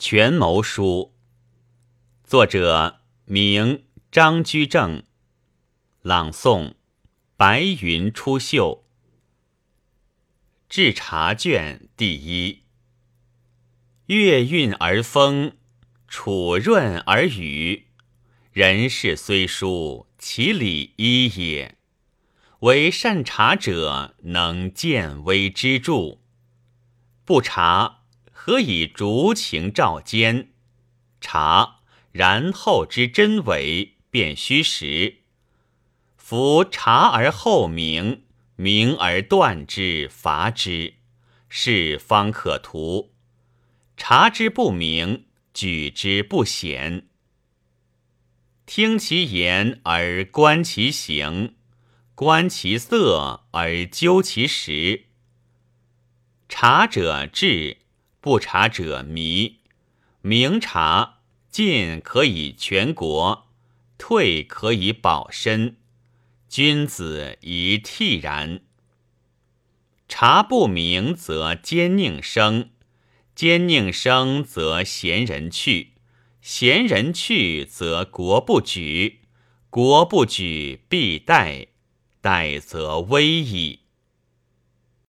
权谋书，作者名张居正，朗诵白云出岫。制茶卷第一。月运而风，楚润而雨。人事虽殊，其理一也。唯善察者，能见微知著。不察。何以逐情照奸？察然后知真伪，辨虚实。夫察而后明，明而断之，伐之，是方可图。察之不明，举之不显。听其言而观其行，观其色而究其实。察者智。不察者迷，明察进可以全国，退可以保身。君子宜惕然。察不明则奸佞生，奸佞生则贤人去，贤人去则国不举，国不举必殆，殆则危矣。